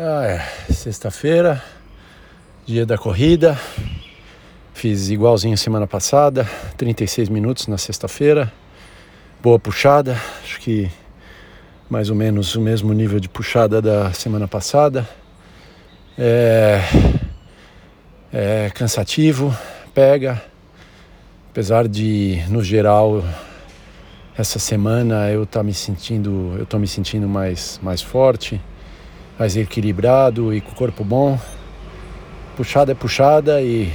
Ah, é. Sexta-feira, dia da corrida. Fiz igualzinho semana passada, 36 minutos na sexta-feira. Boa puxada, acho que mais ou menos o mesmo nível de puxada da semana passada. É, é cansativo, pega. Apesar de, no geral, essa semana eu tá me sentindo, eu tô me sentindo mais, mais forte mais equilibrado e com o corpo bom. Puxada é puxada e,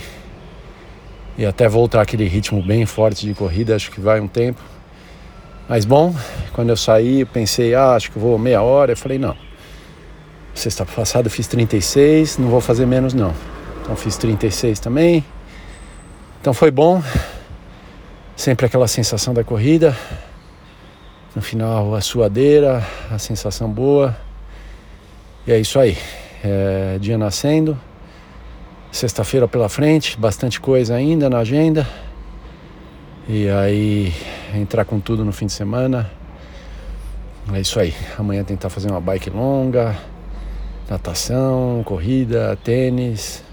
e até voltar aquele ritmo bem forte de corrida, acho que vai um tempo. Mas bom, quando eu saí, eu pensei, ah, acho que vou meia hora. Eu falei, não. Sexta passada eu fiz 36, não vou fazer menos não. Então fiz 36 também. Então foi bom. Sempre aquela sensação da corrida. No final a suadeira, a sensação boa. E é isso aí. É, dia nascendo. Sexta-feira pela frente, bastante coisa ainda na agenda. E aí entrar com tudo no fim de semana. É isso aí. Amanhã tentar fazer uma bike longa, natação, corrida, tênis.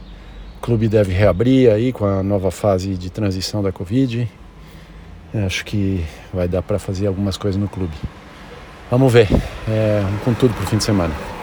O clube deve reabrir aí com a nova fase de transição da Covid. Acho que vai dar para fazer algumas coisas no clube. Vamos ver. É, com tudo pro fim de semana.